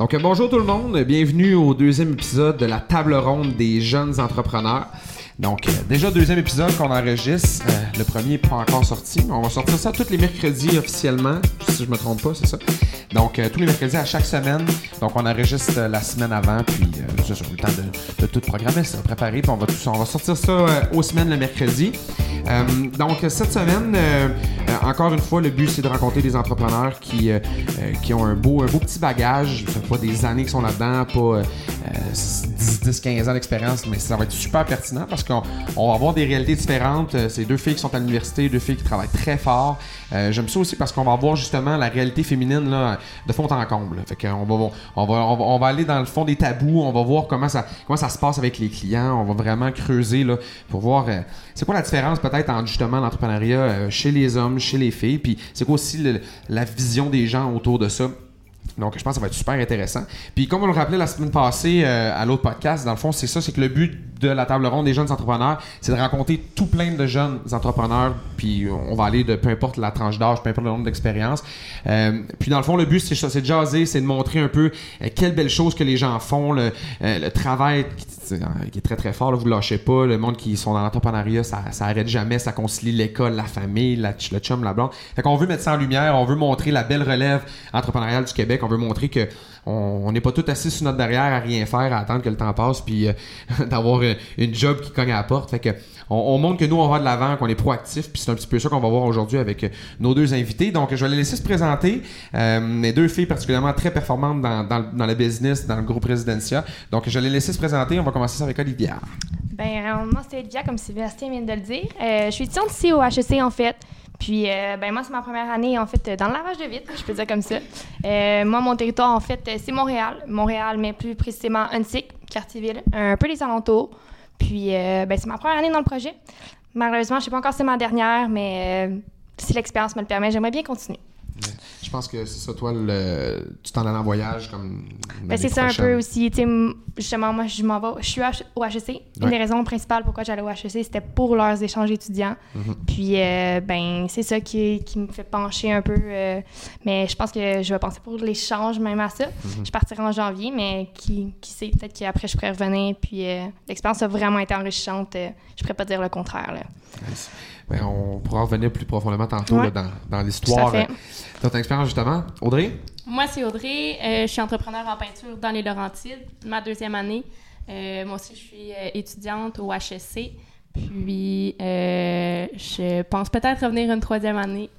Donc, euh, bonjour tout le monde, bienvenue au deuxième épisode de la table ronde des jeunes entrepreneurs. Donc, euh, déjà deuxième épisode qu'on enregistre. Euh, le premier n'est pas encore sorti. On va sortir ça tous les mercredis officiellement, si je me trompe pas, c'est ça. Donc, euh, tous les mercredis à chaque semaine. Donc, on enregistre euh, la semaine avant, puis euh, ça, le temps de, de tout programmer, ça, préparer, puis on va, tout, on va sortir ça euh, aux semaines le mercredi. Donc, cette semaine, encore une fois, le but, c'est de rencontrer des entrepreneurs qui, qui ont un beau, un beau petit bagage. Ça fait pas des années qui sont là-dedans, pas 10, 10, 15 ans d'expérience, mais ça va être super pertinent parce qu'on on va avoir des réalités différentes. Euh, C'est deux filles qui sont à l'université, deux filles qui travaillent très fort. Euh, J'aime ça aussi parce qu'on va voir justement la réalité féminine là, de fond en comble. Fait qu'on va, on va, on va, on va aller dans le fond des tabous, on va voir comment ça, comment ça se passe avec les clients, on va vraiment creuser là, pour voir euh, c'est quoi la différence peut-être entre justement l'entrepreneuriat chez les hommes, chez les filles, puis c'est quoi aussi la vision des gens autour de ça. Donc, je pense que ça va être super intéressant. Puis, comme on le rappelait la semaine passée euh, à l'autre podcast, dans le fond, c'est ça, c'est que le but de la table ronde des jeunes entrepreneurs, c'est de rencontrer tout plein de jeunes entrepreneurs. Puis, on va aller de peu importe la tranche d'âge, peu importe le nombre d'expériences. Euh, puis, dans le fond, le but, c'est ça, c'est de jaser, c'est de montrer un peu euh, quelles belles choses que les gens font, le, euh, le travail qui, qui est très très fort. Vous lâchez pas. Le monde qui sont dans l'entrepreneuriat, ça, ça arrête jamais. Ça concilie l'école, la famille, le chum, la blonde. Fait qu'on veut mettre ça en lumière. On veut montrer la belle relève entrepreneuriale du Québec. On veut montrer que on n'est pas tout assis sur notre derrière à rien faire, à attendre que le temps passe, puis euh, d'avoir euh, une job qui cogne à la porte. Que on, on montre que nous on va de l'avant, qu'on est proactif. Puis c'est un petit peu ça qu'on va voir aujourd'hui avec euh, nos deux invités. Donc je vais les laisser se présenter. Mes deux filles particulièrement très performantes dans, le- business, dans le groupe Residencia. Donc je vais les laisser se présenter. On va commencer ça avec Olivia. Ben, moi, c'est Olivia, comme Sébastien vient de le dire. Je suis étudiante ici au HEC, en fait. Puis, euh, ben, moi, c'est ma première année, en fait, dans le lavage de vitres, je peux dire comme ça. Euh, moi, mon territoire, en fait, c'est Montréal. Montréal, mais plus précisément Huntsic, Quartier-Ville, un peu les alentours. Puis, euh, ben, c'est ma première année dans le projet. Malheureusement, je sais pas encore si c'est ma dernière, mais si l'expérience me le permet, j'aimerais bien continuer. Je pense que c'est ça, toi, le, tu t'en allais en voyage comme. Ben, c'est ça un peu aussi. Justement, moi, je m'en vais. Je suis au HEC. Une des raisons principales pourquoi j'allais au HEC, c'était pour leurs échanges étudiants. Mhm. Puis, euh, ben, c'est ça qui, qui me fait pencher un peu. euh, mais je pense que je vais penser pour l'échange même à ça. Mhm. Je partirai en janvier, mais qui, qui sait, peut-être qu'après, je pourrais revenir. Puis, euh, l'expérience a vraiment été enrichissante. je pourrais pas dire le contraire. Là. Nice. Ben, on pourra revenir plus profondément tantôt Ouais. là, dans, dans l'histoire fait. de ton expérience, justement. Audrey? Moi, c'est Audrey. Euh, je suis entrepreneur en peinture dans les Laurentides, ma deuxième année. Euh, moi aussi, je suis euh, étudiante au HSC. Puis, euh, je pense peut-être revenir une troisième année.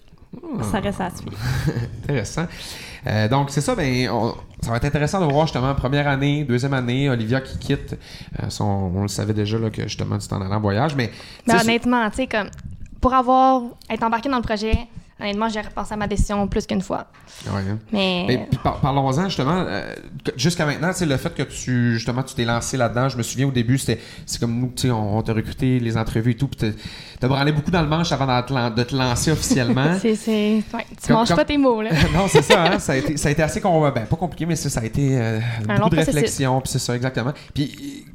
Ça reste à suivre. Intéressant. Euh, donc, c'est ça, ben, on- ça va être intéressant de voir justement première année, deuxième année, Olivia qui quitte. Euh, son- on le savait déjà là, que justement tu t'en allais en voyage, mais. Sais, honnêtement, tu sais, comme pour avoir être embarqué dans le projet, honnêtement, j'ai repensé à ma décision plus qu'une fois. ouais, hein. Mais Mais par- parlons-en justement. euh, jusqu'à maintenant, c'est le fait que tu justement tu t'es lancé là-dedans. Je me souviens au début, c'était c'est comme nous, tu sais, on, on t'a recruté, les entrevues et tout, puis t'as- branlé beaucoup dans le manche avant de te lancer officiellement. c'est, c'est, ouais, tu Comme- manges comme- pas tes mots là. non, c'est ça, hein? ça, a été, ça a été assez ben, pas compliqué, mais ça, ça a été euh, Un beaucoup de réflexion, puis c'est ça, exactement. Puis,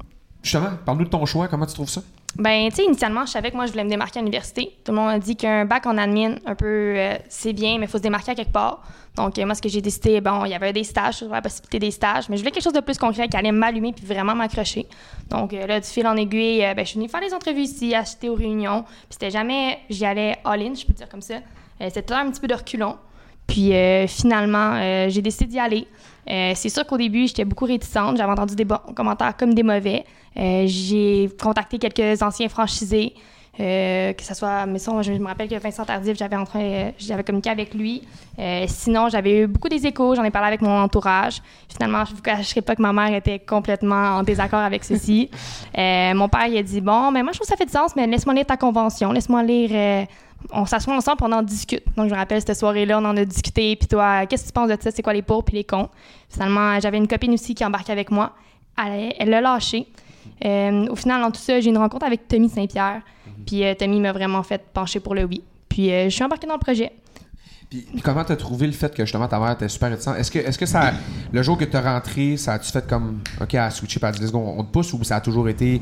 justement, parle-nous de ton choix, comment tu trouves ça? Ben, tu sais, initialement, je savais que moi, je voulais me démarquer à l'université. Tout le monde a dit qu'un bac en admin, un peu, euh, c'est bien, mais il faut se démarquer à quelque part. Donc, euh, moi, ce que j'ai décidé, bon, il y avait des stages, la possibilité des stages, mais je voulais quelque chose de plus concret qui allait m'allumer puis vraiment m'accrocher. Donc, euh, là, du fil en aiguille, ben, je suis venue faire les entrevues ici, assister aux réunions. Puis c'était jamais, j'y allais all-in, je peux dire comme ça. C'était un petit peu de reculon. Puis finalement, j'ai décidé d'y aller. C'est sûr qu'au début, j'étais beaucoup réticente. J'avais entendu des bons commentaires comme des mauvais. Euh, j'ai contacté quelques anciens franchisés, euh, que ce soit, mais ça, je me rappelle que Vincent Tardif, j'avais, euh, j'avais communiqué avec lui. Euh, sinon, j'avais eu beaucoup des échos, j'en ai parlé avec mon entourage. Finalement, je ne vous cacherai pas que ma mère était complètement en désaccord avec ceci. Mon père, il a dit Bon, mais moi, je trouve que ça fait du sens, mais laisse-moi lire ta convention, laisse-moi lire. on s'assoit ensemble on en discute. Donc, je me rappelle cette soirée-là, on en a discuté. Puis toi, qu'est-ce que tu penses de ça? C'est quoi les pour puis les cons? Finalement, j'avais une copine aussi qui embarquait avec moi. Elle elle l'a lâché. Euh, au final, dans tout ça, j'ai eu une rencontre avec Tommy Saint-Pierre. Puis euh, Tommy m'a vraiment fait pencher pour le oui. Puis euh, je suis embarquée dans le projet. Puis, puis comment t'as trouvé le fait que justement ta mère était super réticente? Est-ce que, est-ce que ça, le jour que t'es rentré, ça a-tu fait comme, OK, à switcher par 10 secondes, on te pousse ou ça a toujours été,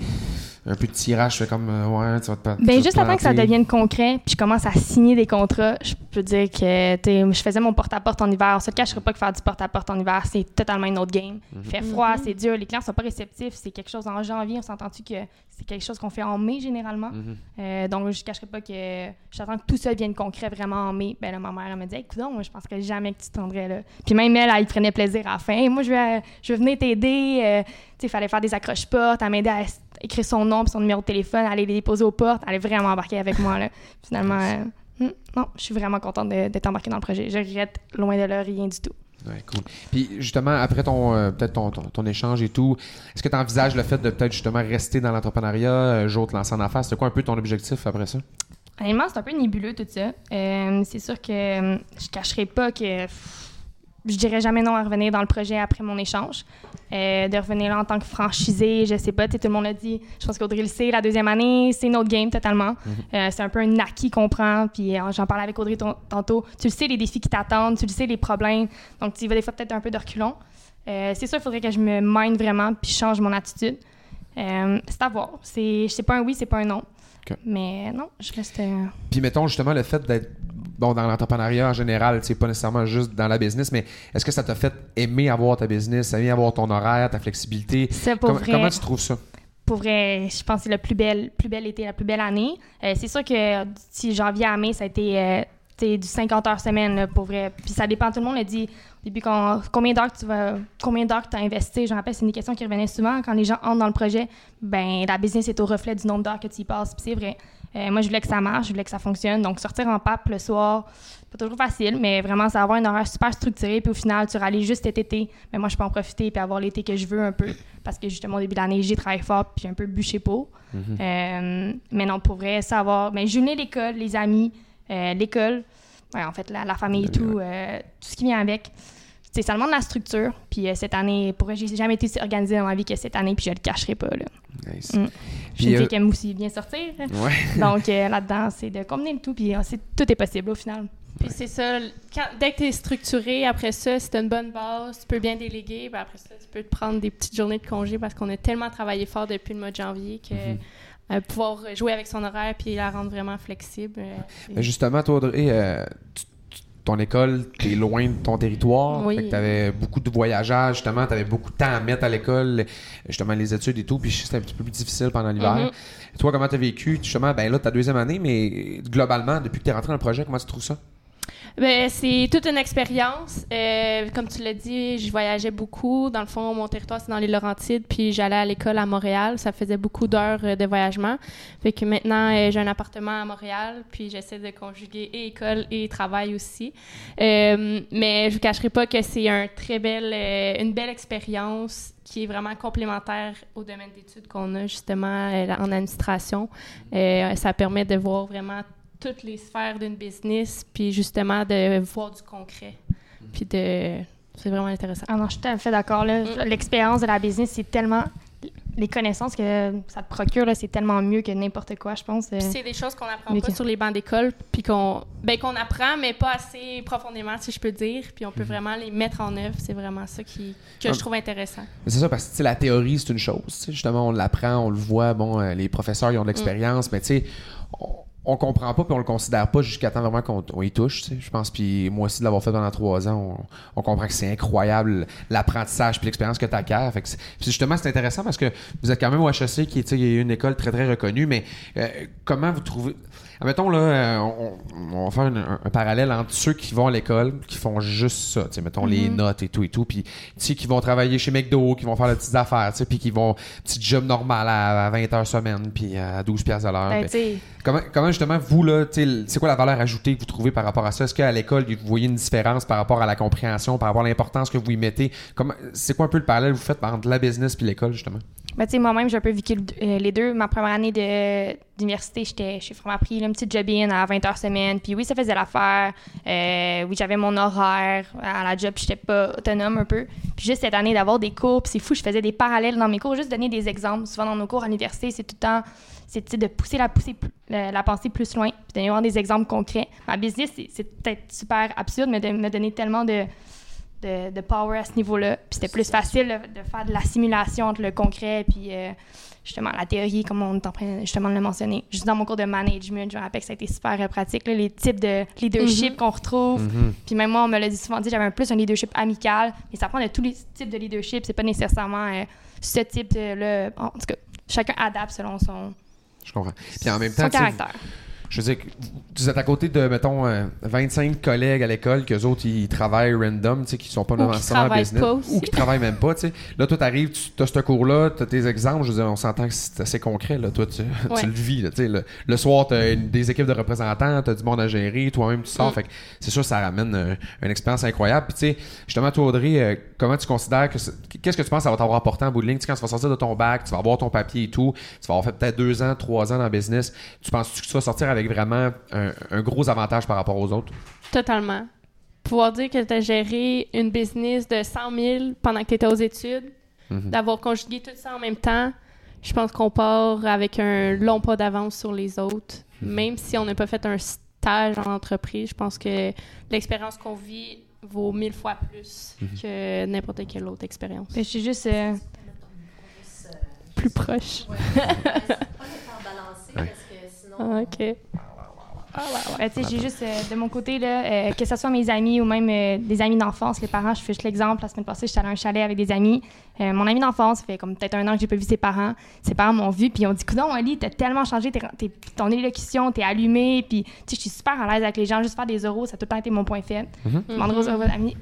un peu de tirage, je fais comme, euh, ouais, tu vas te Ben, te juste avant que ça devienne concret, puis je commence à signer des contrats, je peux dire que tu sais, je faisais mon porte-à-porte en hiver. On se le cacherait pas que faire du porte-à-porte en hiver, c'est totalement une autre game. Mhm. Il fait froid, c'est dur, les clients sont pas réceptifs. C'est quelque chose en janvier, on s'entend-tu que c'est quelque chose qu'on fait en mai généralement? Mhm. Euh, donc, je ne cacherai pas que j'attends que tout ça devienne concret vraiment en mai. Ben là, ma mère, elle me dit Écoute, moi, je penserais jamais que tu te rendrais là. Puis même elle, elle, prenait plaisir à la fin. Hey, moi, je vais, je vais venir t'aider. Euh, tu sais, il fallait faire des accroches-portes. Elle m'aidait à écrire son nom puis son numéro de téléphone, aller les déposer aux portes. Elle est vraiment embarquée avec moi. Là. Finalement, euh, hmm, non, je suis vraiment contente d'être embarquée dans le projet. Je regrette loin de là rien du tout. Ouais, cool. Puis justement, après ton euh, peut-être ton, ton, ton échange et tout, est-ce que tu envisages le fait de peut-être justement rester dans l'entrepreneuriat, un jour te lancer en affaires? C'était quoi un peu ton objectif après ça? Honnêtement, c'est un peu nébuleux tout ça. Euh, c'est sûr que euh, je cacherai pas que pff, je dirais jamais non à revenir dans le projet après mon échange. Euh, de revenir là en tant que franchisé, je sais pas, sais, tout le monde l'a dit. Je pense qu'Audrey le sait, la deuxième année, c'est notre game totalement. Euh, c'est un peu un acquis qu'on prend. Puis euh, j'en parlais avec Audrey tantôt. Tu le sais, les défis qui t'attendent, tu le sais, les problèmes. Donc tu y vas des fois peut-être un peu de reculons. C'est sûr, il faudrait que je me mine vraiment puis je change mon attitude. C'est à voir. C'est, c'est pas un oui, c'est pas un non. Mais non, je reste. Puis mettons justement le fait d'être bon dans l'entrepreneuriat en général, c'est pas nécessairement juste dans la business, mais est-ce que ça t'a fait aimer avoir ta business, aimer avoir ton horaire, ta flexibilité? Pour Comment, vrai, comment tu trouves ça? pour vrai, je pense que c'est le plus bel, plus bel été, la plus belle année. Euh, c'est sûr que si janvier à mai, ça a été euh, du 50 heures semaine, là, pour vrai. Puis ça dépend, tout le monde le dit au début, quand, combien d'heures tu vas, combien d'heures tu as investi. Je me rappelle, c'est une question qui revenait souvent quand les gens entrent dans le projet. Ben, la business est au reflet du nombre d'heures que tu y passes. Puis c'est vrai. Euh, moi, je voulais que ça marche, je voulais que ça fonctionne. Donc, sortir en pape le soir, pas toujours facile, mais vraiment, c'est avoir un horaire super structuré. Puis au final, tu râles juste cet été. Mais moi, je peux en profiter puis avoir l'été que je veux un peu. Parce que justement, au début de l'année, j'ai travaillé fort puis un peu bûché pour. Euh, mais non, pour vrai, savoir. Mais jumeler l'école, les amis, euh, l'école, ouais, en fait, la, la famille et tout, tout ce qui vient avec. Ça demande de la structure. Puis euh, cette année, pour vrai, j'ai jamais été aussi organisée dans ma vie que cette année, puis je le cacherai pas. Là. Nice. Mm. Je Puis, fille euh, aime aussi bien sortir. ouais. Donc euh, là-dedans, c'est de combiner le tout, puis euh, c'est- tout est possible au final. Puis c'est ça, quand- dès que tu es structuré, après ça, si tu une bonne base, tu peux bien déléguer. Ben après ça, tu peux te prendre des petites journées de congé parce qu'on a tellement travaillé fort depuis le mois de janvier que euh, pouvoir jouer avec son horaire puis la rendre vraiment flexible. euh, c'est- Mais justement, toi, Audrey, euh, tu- ton école, t'es loin de ton territoire. Oui. Fait que t'avais beaucoup de voyageage, justement, t'avais beaucoup de temps à mettre à l'école, justement, les études et tout, puis c'était un petit peu plus difficile pendant l'hiver. Mhm. Toi, comment t'as vécu, justement, ben là, ta deuxième année, mais globalement, depuis que t'es rentré dans le projet, comment tu trouves ça? Ben, c'est toute une expérience. Euh, comme tu l'as dit, je voyageais beaucoup. Dans le fond, mon territoire, c'est dans les Laurentides, puis j'allais à l'école à Montréal. Ça faisait beaucoup d'heures euh, de voyagement. Fait que maintenant, euh, j'ai un appartement à Montréal, puis j'essaie de conjuguer école et travail aussi. Mais je vous cacherai pas que c'est très une belle expérience qui est vraiment complémentaire au domaine d'études qu'on a justement en administration. Ça permet de voir vraiment toutes les sphères d'une business, puis justement de voir du concret. Puis de. C'est vraiment intéressant. Ah non, je suis tout à fait d'accord. Mm. L'expérience de la business, c'est tellement. Les connaissances que ça te procure, là, c'est tellement mieux que n'importe quoi, je pense. euh. Puis c'est des choses qu'on apprend pas que- sur les bancs d'école, puis qu'on ben, qu'on apprend, mais pas assez profondément, si je peux dire. Puis on peut vraiment les mettre en œuvre. C'est vraiment ça qui, que Ah. je trouve intéressant. C'est ça, parce que la théorie, c'est une chose. Justement, on l'apprend, on le voit. Bon, euh, les professeurs, ils ont de l'expérience, mais tu sais, on, on comprend pas puis on le considère pas jusqu'à temps vraiment qu'on on y touche. tu sais, Je pense, puis moi aussi, de l'avoir fait pendant trois ans, on, comprend que c'est incroyable l'apprentissage puis l'expérience que tu acquiers. Fait que puis justement, c'est intéressant parce que vous êtes quand même au HEC, qui est une école très, très reconnue, mais euh, comment vous trouvez... Admettons, là, euh, on, on va faire une- un, un parallèle entre ceux qui vont à l'école, qui font juste ça, tu sais, mettons les notes et tout et tout, puis tu sais, qui vont travailler chez McDo, qui vont faire leurs petites affaires, tu sais, puis qui vont, petit job normal à, à 20 heures semaine, puis à 12 piastres à l'heure. Ben, sais, Comment, comment justement, vous, là, tu sais, c'est quoi la valeur ajoutée que vous trouvez par rapport à ça? Est-ce qu'à l'école, vous voyez une différence par rapport à la compréhension, par rapport à l'importance que vous y mettez? Comment, c'est quoi un peu le parallèle que vous faites entre la business puis l'école, justement? Moi-même, j'ai un peu vécu euh, les deux. Ma première année d'université, j'étais chez Fromapri, là, une petite job-in à 20 heures semaine. Puis oui, ça faisait l'affaire. Euh, oui, j'avais mon horaire à la job, j'étais pas autonome un peu. Puis juste cette année, d'avoir des cours, c'est fou, je faisais des parallèles dans mes cours, juste donner des exemples. Souvent, dans nos cours à l'université, c'est tout le temps, c'est de pousser la, pousser, la, pensée plus loin, puis avoir des exemples concrets. Ma business, c'est peut-être super absurde, mais de me donner tellement de de, de power à ce niveau-là. Puis c'était plus facile de, de faire de la simulation entre le concret puis euh, justement la théorie, comme on est en train justement de le mentionner. Juste dans mon cours de management, je me rappelle que ça a été super pratique, là, les types de leadership Mhm. qu'on retrouve. Mhm. Puis même moi, on me l'a dit souvent dit, j'avais un plus un leadership amical, mais ça prend de tous les types de leadership. C'est pas nécessairement euh, ce type de là. En tout cas, chacun adapte selon son, Je comprends. Puis en même son temps, tu sais, caractère. Je veux dire, que vous êtes à côté de, mettons, euh, 25 collègues à l'école, qu'eux autres, ils travaillent random, tu sais, qui sont pas Ou qui nécessairement en travaillent business. pas aussi. Ou qui travaillent même pas, tu sais. Là, toi, t'arrives, tu as ce cours-là, tu as tes exemples, je veux dire, on s'entend que c'est assez concret, là. Toi, tu, Ouais. tu le vis, là, tu sais. Le, le soir, tu as des équipes de représentants, tu as du monde à gérer, toi-même, tu sors. Mm. Fait que c'est sûr, ça ramène euh, une expérience incroyable. Puis, tu sais, justement, toi, Audrey, euh, comment tu considères que. Qu'est-ce que tu penses que ça va t'avoir apporté en bout de ligne? Tu sais, quand tu vas sortir de ton bac, tu vas avoir ton papier et tout, tu vas avoir fait peut-être deux ans, trois ans dans le business. Tu penses que tu vas sortir avec vraiment un, un gros avantage par rapport aux autres? Totalement. Pouvoir dire que tu as géré une business de 100 000 pendant que tu étais aux études, Mhm. d'avoir conjugué tout ça en même temps, je pense qu'on part avec un long pas d'avance sur les autres. Mhm. Même si on n'a pas fait un stage en entreprise, je pense que l'expérience qu'on vit vaut mille fois plus Mhm. que n'importe quelle autre expérience. Mais je suis juste. euh, Plus proche. Ouais. Ah, OK. Ben, tu sais, j'ai juste, euh, de mon côté, là, euh, que ce soit mes amis ou même euh, des amis d'enfance, les parents, je fais juste l'exemple. La semaine passée, j'étais allée à un chalet avec des amis. Euh, mon ami d'enfance, ça fait comme peut-être un an que j'ai pas vu ses parents. Ses parents m'ont vu, puis ils ont dit Coudon, Ali, t'as tellement changé, t'es- t'es- ton élocution, t'es allumé, puis tu sais, je suis super à l'aise avec les gens. Juste faire des euros, ça a tout le temps été mon point faible. Mhm. Je demandais aux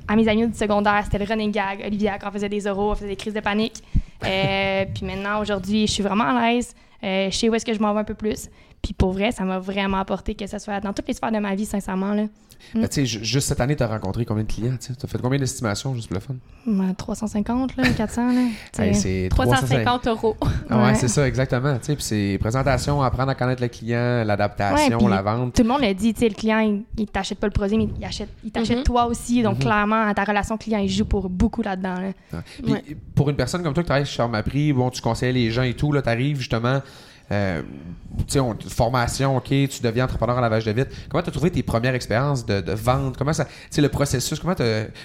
à mes amis du secondaire, c'était le running gag. Olivia, quand on faisait des euros, on faisait des crises de panique. Euh, puis maintenant, aujourd'hui, je suis vraiment à l'aise. Euh, je sais où est-ce que je m'en vais un peu plus. Puis pour vrai, ça m'a vraiment apporté que ce soit dans toutes les sphères de ma vie, sincèrement. Là. Ben, tu sais, ju- juste cette année, tu as rencontré combien de clients? Tu as fait combien d'estimations juste pour le fun? Ouais, 350, là, 400. Là, tu sais. Hey, c'est 350 euros. Ah ouais, Ouais. c'est ça, exactement. Tu puis c'est présentation, apprendre à connaître le client, l'adaptation, Ouais, la vente. Tout le monde le dit, tu sais, le client, il, il t'achète pas le produit, mais il achète, il t'achète Mhm. toi aussi. Donc, Mhm. clairement, ta relation client, il joue pour beaucoup là-dedans. là. Puis Ouais. pour une personne comme toi qui travaille chez Charmaprix, bon, tu conseilles les gens et tout, là, t'arrives justement, euh, tu sais, on- formation, ok, tu deviens entrepreneur en lavage de vitre. Comment t'as trouvé tes premières expériences de, de vente? Comment ça, tu sais, le processus, comment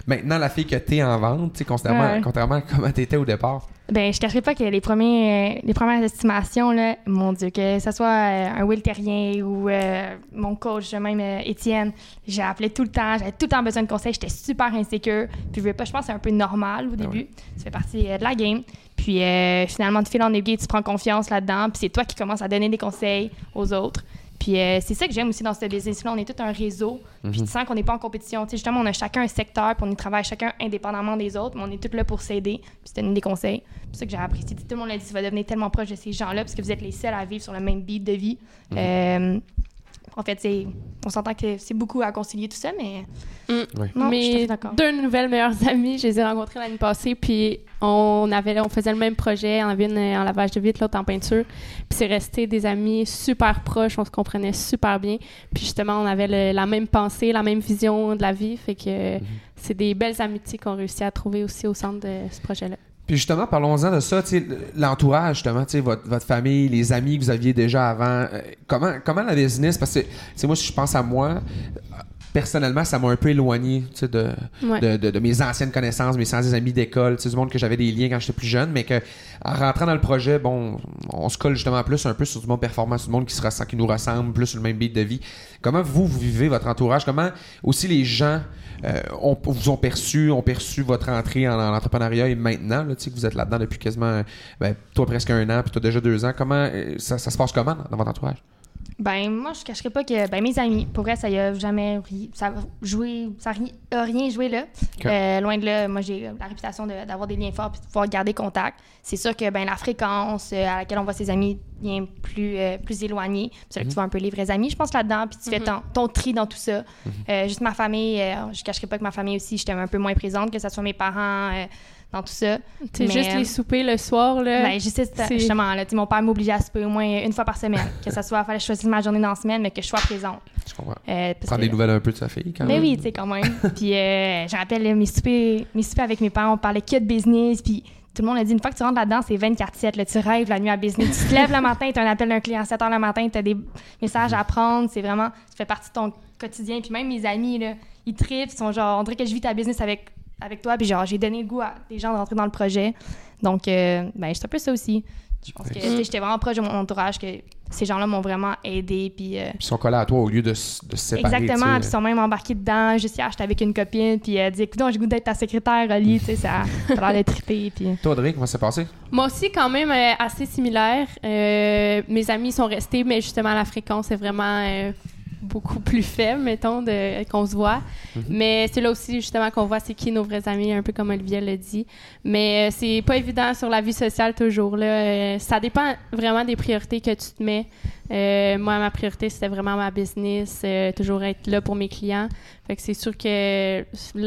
maintenant la fille que t'es en vente, tu sais, contrairement, Ouais. contrairement à comment t'étais au départ? Ben, je cacherai pas que les, premiers, les premières estimations, là, mon Dieu, que ce soit euh, un Will Terrien ou euh, mon coach, même euh, Étienne, j'ai appelé tout le temps, j'avais tout le temps besoin de conseils, j'étais super insécure. Puis, je pas, je pense que c'est un peu normal au Ah début. Ça fait partie de la game. Puis, euh, finalement, de fil en aiguille, tu prends confiance là-dedans, puis c'est toi qui commences à donner des conseils aux autres. Puis euh, c'est ça que j'aime aussi dans ce business-là. On est tout un réseau. Puis tu sens qu'on n'est pas en compétition. Tu sais, justement, on a chacun un secteur, puis on y travaille chacun indépendamment des autres, mais on est tous là pour s'aider, puis se donner des conseils. C'est ça que j'ai apprécié. Tout le monde l'a dit, tu vas devenir tellement proche de ces gens-là, parce que vous êtes les seuls à vivre sur le même beat de vie. Euh, en fait, c'est, on s'entend que c'est beaucoup à concilier tout ça, mais non, à fait Mes d'accord. deux nouvelles meilleures amies, je les ai rencontrées l'année passée, puis on avait, on faisait le même projet, on avait une en lavage de vitre, l'autre en peinture, puis c'est resté des amis super proches, on se comprenait super bien, puis justement on avait le- la même pensée, la même vision de la vie, fait que c'est des belles amitiés qu'on réussit à trouver aussi au centre de ce projet-là. Puis justement, parlons-en de ça, l'entourage, justement, votre, votre famille, les amis que vous aviez déjà avant. euh, comment, comment la business, parce que, moi, si je pense à moi, personnellement, ça m'a un peu éloigné, de, Ouais. de, de- de mes anciennes connaissances, mes anciens amis d'école, du monde que j'avais des liens quand j'étais plus jeune, mais que en rentrant dans le projet, bon, on se colle justement plus un peu sur du monde performance, du monde qui se ressent, qui nous ressemble, plus sur le même beat de vie. Comment vous, vous vivez votre entourage? Comment aussi les gens euh, ont- vous ont perçu, ont perçu votre entrée en, en entrepreneuriat et maintenant, là, que vous êtes là-dedans depuis quasiment, ben, toi presque un an, puis toi déjà deux ans. Comment euh, ça, ça se passe comment dans votre entourage? Ben, moi, je cacherais pas que ben, mes amis, pour vrai, ça y a jamais ri- ça a joué, ça a rien joué là. Euh, loin de là, moi, j'ai la réputation de- d'avoir des liens forts puis de pouvoir garder contact. C'est sûr que ben, la fréquence euh, à laquelle on voit ses amis vient plus, euh, plus éloignée. C'est là que tu vois un peu les vrais amis, je pense, là-dedans. Puis tu fais ton, ton tri dans tout ça. Euh, juste ma famille, euh, je cacherais pas que ma famille aussi, j'étais un peu moins présente, que ce soit mes parents euh, dans tout ça. C'est juste euh, les soupers le soir, là. Ben, justement, là, mon père m'obligeait à souper au moins une fois par semaine. que ce soit, fallait choisisse ma journée dans la semaine, mais que je sois présente. Je comprends. Euh, Prendre des nouvelles un peu de sa fille quand mais même. oui, tu sais, quand même. puis euh, je rappelle là, mes soupers, mes soupers avec mes parents, on parlait que de business. Puis tout le monde a dit, une fois que tu rentres là-dedans, c'est 24-7. là, tu rêves la nuit à business. Tu te lèves le matin, tu as un appel d'un client à 7 h le matin, tu as des messages à prendre. C'est vraiment, ça fait partie de ton quotidien. Puis même mes amis, là, ils trippent, ils sont genre, on dirait que je vis ta business avec avec toi, puis genre, j'ai donné le goût à des gens de rentrer dans le projet. Donc, euh, ben, c'est un peu ça aussi. Je pense que j'étais vraiment proche de mon entourage, que ces gens-là m'ont vraiment aidé. Puis, euh, Puis ils sont collés à toi au lieu de, de se séparer. exactement, puis ils sont même embarqués dedans. Juste hier, j'étais avec une copine, puis elle dit Écoute, j'ai goût d'être ta secrétaire, Oli. Tu sais, ça a l'air de triper. Puis... Toi, Audrey, comment ça s'est passé? Moi aussi, quand même, euh, assez similaire. Euh, mes amis sont restés, mais justement, la fréquence est vraiment euh, beaucoup plus faible, mettons, de, qu'on se voit. Mais c'est là aussi, justement, qu'on voit c'est qui nos vrais amis, un peu comme Olivier l'a dit. Mais euh, c'est pas évident sur la vie sociale toujours. Là. Euh, ça dépend vraiment des priorités que tu te mets. Euh, moi, ma priorité, c'était vraiment ma business, toujours être là pour mes clients. Fait que c'est sûr que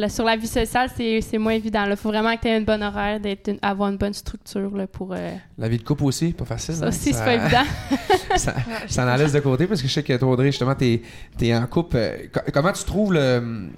sur la vie sociale, c'est, c'est moins évident. Il faut vraiment que tu aies une bonne horaire, d'être une- avoir une bonne structure là, pour. euh, La vie de couple aussi, pas facile. ça hein? aussi, c'est pas évident. ça, ça en laisse de côté parce que je sais que toi, Audrey, justement, t'es es en couple. Euh, co- comment tu trouves le.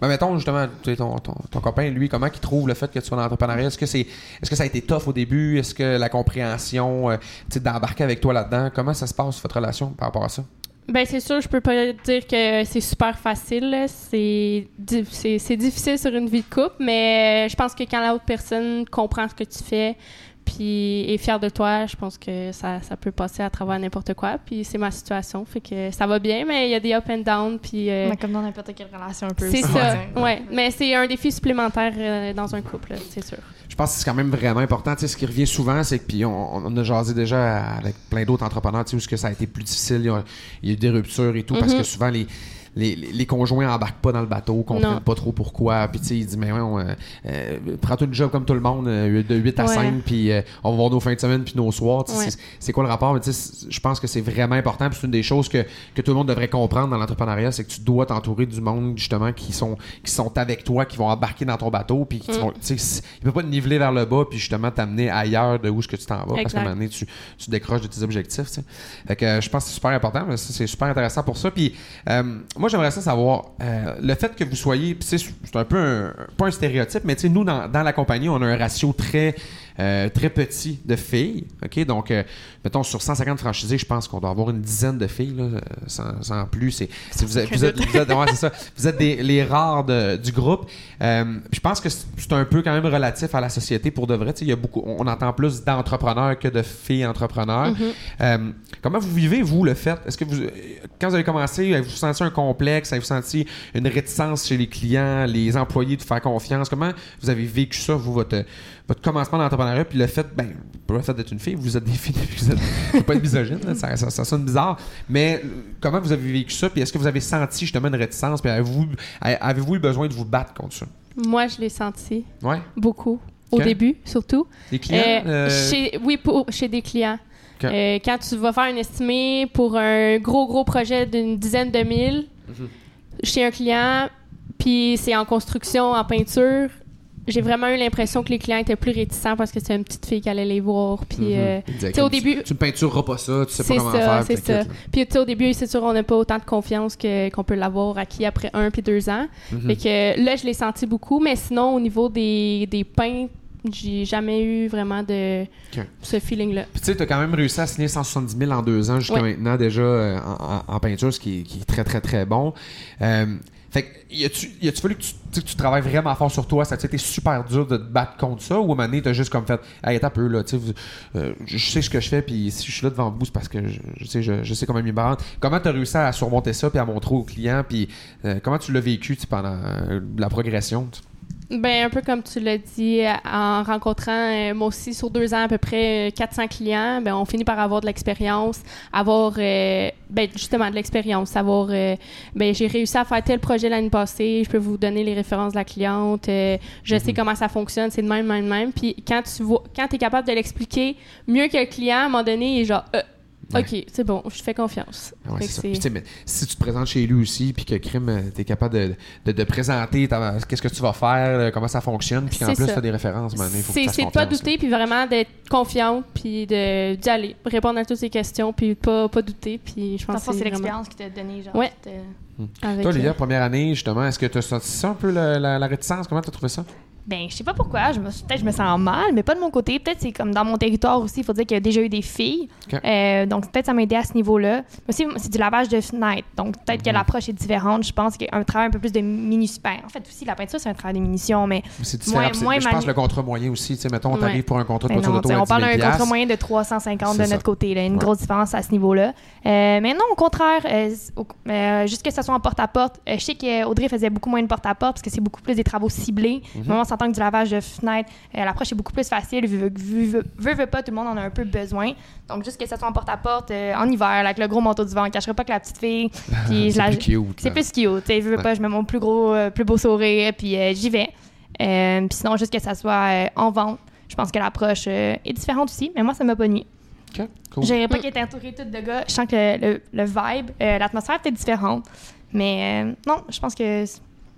Ben, mettons, justement, tu sais, ton, ton, ton copain, lui, comment il trouve le fait que tu sois dans l'entrepreneuriat? Est-ce que, c'est, est-ce que ça a été tough au début? Est-ce que la compréhension, euh, tu sais, d'embarquer avec toi là-dedans, comment ça se passe, votre relation par rapport à ça? Ben c'est sûr, je peux pas dire que c'est super facile. C'est c'est difficile sur une vie de couple, mais je pense que quand l'autre personne comprend ce que tu fais, puis est fière de toi, je pense que ça, ça peut passer à travers n'importe quoi. Puis c'est ma situation, fait que ça va bien, mais il y a des up and down, puis euh, Mais comme dans n'importe quelle relation, un peu. c'est ça. Ouais, mais c'est un défi supplémentaire euh, dans un couple, c'est sûr. Je pense que c'est quand même vraiment important. Tu sais, ce qui revient souvent, c'est que, puis on, on a jasé déjà avec plein d'autres entrepreneurs, tu sais, où est-ce que ça a été plus difficile, il y a, il y a eu des ruptures et tout, parce Mhm. que souvent, les, les, les- conjoints embarquent pas dans le bateau, comprennent pas trop pourquoi, puis tu sais, ils disent, mais ouais, on, euh, euh, prends-toi une job comme tout le monde, euh, de 8 à Ouais. 5, puis euh, on va voir nos fins de semaine, puis nos soirs. Ouais. c'est- quoi le rapport? Mais tu sais, c'est- je pense que c'est vraiment important, puis c'est une des choses que, que tout le monde devrait comprendre dans l'entrepreneuriat, c'est que tu dois t'entourer du monde, justement, qui sont, qui sont avec toi, qui vont embarquer dans ton bateau, puis qui Mm. vont, tu sais, il peut pas te niveler vers le bas, puis justement t'amener ailleurs de où est-ce que tu t'en vas, parce qu'à un moment donné, tu, tu décroches de tes objectifs. tu sais. Fait que euh, je pense que c'est super important, mais c'est super intéressant pour ça. Puis euh, moi, j'aimerais ça savoir euh, le fait que vous soyez, c'est un peu un, pas un stéréotype, mais tu sais, nous dans, dans la compagnie, on a un ratio très euh, très petit de filles. Ok, donc euh, mettons sur 150 franchisés, je pense qu'on doit avoir une dizaine de filles là, euh, sans, sans plus. C'est c'est- vous êtes, vous êtes, vous êtes- ouais, c'est ça. Vous êtes des, les rares de- du groupe. Euh, je pense que c'est un peu quand même relatif à la société pour de vrai. Il y a beaucoup, on entend plus d'entrepreneurs que de filles entrepreneurs. Mhm. Euh, comment vous vivez, vous, le fait? Est-ce que vous, quand vous avez commencé, avez-vous senti un complexe? Avez-vous senti une réticence chez les clients, les employés de faire confiance? Comment vous avez vécu ça, vous, votre, votre commencement d'entrepreneuriat? Puis le fait, ben, le fait d'être une fille, vous êtes des filles, vous êtes, faut pas être misogyne, là, ça, ça, ça sonne bizarre. Mais euh, comment vous avez vécu ça? Puis est-ce que vous avez senti justement une réticence? Puis avez-vous, avez-vous eu besoin de vous battre contre ça? Moi, je l'ai senti Ouais? beaucoup. Au début, surtout. Les clients? Euh, euh, chez, oui, pour, chez des clients. Euh, quand tu vas faire un estimé pour un gros, gros projet d'une dizaine de mille Mhm. chez un client, puis c'est en construction, en peinture, j'ai vraiment eu l'impression que les clients étaient plus réticents parce que c'est une petite fille qui allait les voir. Puis, Mhm. euh, au début- Tu ne peintureras pas ça, tu sais pas c'est comment ça, faire. c'est ça. Puis au début, c'est sûr, on n'a pas autant de confiance qu'on peut l'avoir acquis après un puis deux ans. Mhm. Fait que là, je l'ai senti beaucoup, mais sinon, au niveau des, des peints, j'ai jamais eu vraiment de ce feeling-là. Puis tu sais, t'as quand même réussi à signer 170 000 en deux ans jusqu'à Ouais. maintenant déjà euh, en, en- peinture, ce qui est, qui est très très très bon. Euh, fait que, y a-tu y fallu que tu, tu tu travailles vraiment fort sur toi? Ça a été super dur de te battre contre ça? Ou à un moment donné, t'as juste comme fait, hey, attends un peu, là, tu euh, je sais ce que je fais, puis si je suis là devant vous, c'est parce que je, je sais, je, je sais comment m'y battre. Comment t'as réussi à surmonter ça, puis à montrer aux clients, puis euh, comment tu l'as vécu tu pendant euh, la progression? tu? Ben, un peu comme tu l'as dit, en rencontrant, euh, moi aussi, sur deux ans, à peu près euh, 400 clients, ben, on finit par avoir de l'expérience, avoir, euh, ben, justement, de l'expérience, savoir, euh, ben, j'ai réussi à faire tel projet l'année passée, je peux vous donner les références de la cliente, euh, je sais comment ça fonctionne, c'est de même, même, même. Puis quand tu vois, quand es capable de l'expliquer mieux que le client, à un moment donné, il est genre, Euh, Ouais. OK, c'est bon, je fais confiance. Ah ouais, c'est que ça. c'est- Puis, tu sais, mais si tu te présentes chez lui aussi, puis que Crime, euh, t'es capable de, de, de présenter qu'est-ce que tu vas faire, euh, comment ça fonctionne, puis qu'en C'est plus ça. t'as des références, man, il faut que tu C'est fasses c'est de pas douter, puis vraiment d'être confiante, puis de- d'y aller, répondre à toutes ces questions, puis pas, pas douter, puis je pense que c'est vraiment l'expérience qui t'a donné, genre. Ouais. avec, Toi, euh, Lydia, première année, justement, est-ce que tu as senti ça un peu, la, la- la réticence? Comment tu as trouvé ça? Ben, je sais pas pourquoi. Je me, peut-être je me sens mal, mais pas de mon côté. Peut-être c'est comme dans mon territoire aussi. Il faut dire qu'il y a déjà eu des filles. Euh, donc, peut-être ça m'a aidé à ce niveau-là. Mais aussi, c'est du lavage de fenêtres. Donc, peut-être que Mhm. l'approche est différente. Je pense qu'un travail un peu plus de munitions. Ben, en fait, aussi, la peinture, c'est un travail de munitions, mais C'est différent. Moins- c'est- moins je pense manu- que le contrat moyen aussi, tu sais, mettons, Ouais. t'arrives pour un contrat de Ben non, d'auto on parle 10 000 d'un contrat moyen de 350 de notre côté, là, une Ouais. grosse différence à ce niveau-là. Euh, mais non, au contraire, euh, euh, juste que ça soit en porte-à-porte. je sais qu'Audrey faisait beaucoup moins de porte-à-porte parce que c'est beaucoup plus des travaux ciblés. Mhm. S'entend que du lavage de fenêtres, euh, l'approche est beaucoup plus facile. Vu, vu, vu- veut pas, tout le monde en a un peu besoin. Donc, juste que ça soit en porte-à-porte euh, en hiver, avec le gros manteau du vent, on cacherait pas que la petite fille. Puis je C'est la- plus cute. c'est plus cute. Tu sais, veux, veux Ouais. pas, je mets mon plus gros, euh, plus beau sourire, puis euh, j'y vais. Euh, puis sinon, juste que ça soit euh, en vente. Je pense que l'approche euh, est différente aussi, mais moi, ça m'a pas nuit. OK, cool. Je dirais pas qu'elle était entourée toute de gars. Je sens que le, le vibe, euh, l'atmosphère peut-être différente. Mais euh, non, je pense que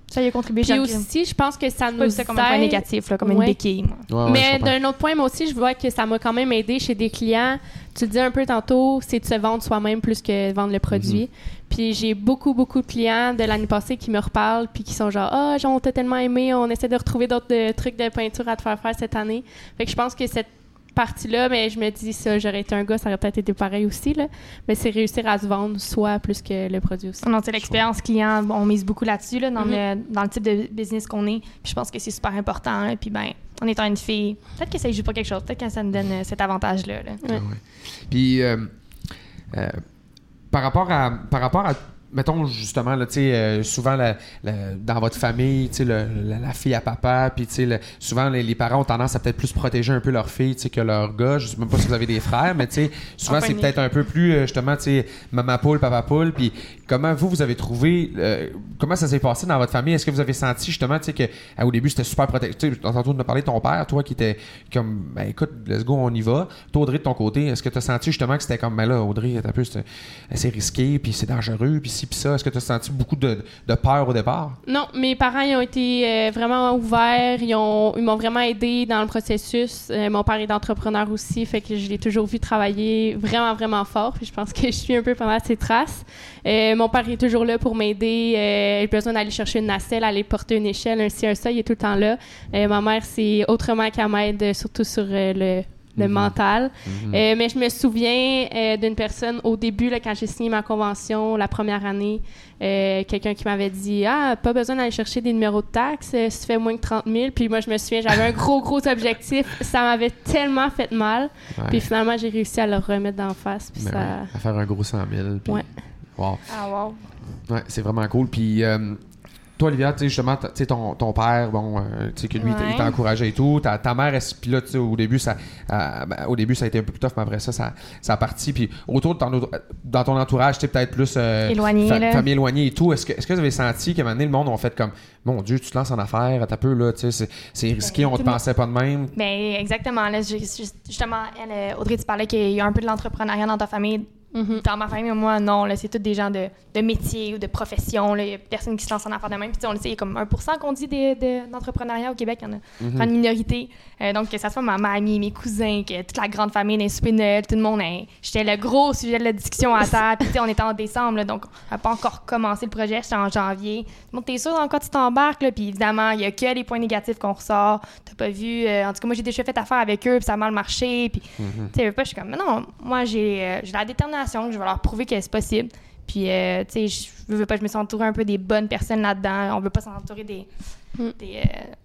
ça y a contribué. Puis j'ai aussi, je pense que ça nous ça comme un point négatif, là, comme une béquille. Ouais, mais d'un autre point, moi aussi, je vois que ça m'a quand même aidé chez des clients. Tu le dis un peu tantôt, c'est de se vendre soi-même plus que de vendre le produit. Mhm. Puis j'ai beaucoup, beaucoup de clients de l'année passée qui me reparlent puis qui sont genre Ah, genre, on t'a tellement aimé, on essaie de retrouver d'autres euh, trucs de peinture à te faire faire cette année. Fait que je pense que cette partie-là, mais je me dis ça, j'aurais été un gars, ça aurait peut-être été pareil aussi. Là. Mais c'est réussir à se vendre soi plus que le produit aussi. Non, c'est l'expérience client, on mise beaucoup là-dessus, là, dans, Mhm. le, dans le type de business qu'on est. Puis je pense que c'est super important. hein. Puis ben, en étant une fille, peut-être que ça ne joue pas quelque chose. Peut-être que ça nous donne euh, cet avantage-là. là. Ah ouais. Puis, euh, euh, par rapport à, par rapport à, mettons justement là, tu sais, euh, souvent la- la- dans votre famille, tu sais, le- la, la fille à papa, puis tu sais, le- souvent les, les parents ont tendance à peut-être plus protéger un peu leur fille, tu sais, que leur gars. Je sais même pas si vous avez des frères, mais tu sais, souvent c'est peut-être un peu plus euh, justement, tu sais, maman poule, papa poule. Puis comment vous vous avez trouvé, euh, comment ça s'est passé dans votre famille? Est-ce que vous avez senti justement, tu sais, que ah, au début c'était super protégé. Tu sais, tantôt de me parler de ton père, toi qui était comme, ben écoute, let's go, on y va. Toi Audrey de ton côté, est-ce que tu as senti justement que c'était comme, ben là, Audrey, un peu, c'est c'est risqué, puis c'est dangereux, puis Est-ce que tu as senti beaucoup de, peur au départ? Non, mes parents ils ont été euh, vraiment ouverts, ils ont ils m'ont vraiment aidé dans le processus. Euh, mon père est entrepreneur aussi, fait que je l'ai toujours vu travailler vraiment vraiment fort. Je pense que je suis un peu pendant ses traces. Euh, mon père est toujours là pour m'aider. J'ai besoin d'aller chercher une nacelle, aller porter une échelle, un ci un ça, il est tout le temps là. Ma mère c'est autrement qu'elle m'aide, surtout sur euh, le Mhm. mental. Mhm. Euh, mais je me souviens euh, d'une personne au début, là, quand j'ai signé ma convention, la première année, euh, quelqu'un qui m'avait dit Ah, pas besoin d'aller chercher des numéros de taxes, euh, si tu fais moins que 30 000. Puis moi, je me souviens, j'avais un gros, gros objectif. Ça m'avait tellement fait mal. Ouais. Puis finalement, j'ai réussi à le remettre d'en face. Puis Ben ça. ouais, à faire un gros 100 000. puis- Ouais. Wow. Ah, wow. Ouais, c'est vraiment cool. Puis, euh, toi, Olivia, tu sais, justement, tu sais, ton, ton père, bon, euh, tu sais, que lui, il t'a- il Ouais. t'a encouragé et tout. Ta, ta mère, est- puis là, tu sais, au début, ça, euh, ben, au début, ça a été un peu plus tough, mais après ça, ça, ça a parti. Puis, autour de ton, dans ton entourage, tu sais, peut-être plus. euh, Éloigné, fa- là. famille éloignée et tout. Est-ce que, est-ce que vous avez senti qu'à un moment donné, le monde ont fait comme, mon Dieu, tu te lances en affaires, t'as peu, là, tu sais, c'est- risqué, on te pensait pas de même? Ben, exactement. Là, ju- ju- justement, elle, Audrey, tu parlais qu'il y a un peu de l'entrepreneuriat dans ta famille. Mhm. Dans ma famille, moi, non. Là, c'est tous des gens de, de métier ou de profession. Il n'y a personne qui se lance en affaires de même. Puis, on le sait, il y a comme 1 qu'on dit de- d'entrepreneuriat au Québec. Il y en a Mhm. une minorité. Euh, donc, que ça soit ma mamie, mes cousins, que toute la grande famille des soupers de Noël, tout le monde, hein, j'étais le gros sujet de la discussion à table. Puis, on était en décembre, là, donc on n'a pas encore commencé le projet. J'étais en janvier. Tout le monde, t'es sûr dans quoi tu t'embarques? là? Puis, évidemment, il n'y a que les points négatifs qu'on ressort. T'as pas vu. euh, en tout cas, moi, j'ai déjà fait affaire avec eux, puis ça a mal marché. Puis, Mhm. tu sais, pas, je suis comme, mais non, moi, j'ai euh, j'ai la détermination, que je vais leur prouver que c'est possible. Puis, euh, tu sais, je veux veux pas, je me suis entourée un peu des bonnes personnes là-dedans. On veut pas s'entourer des, Mm. des,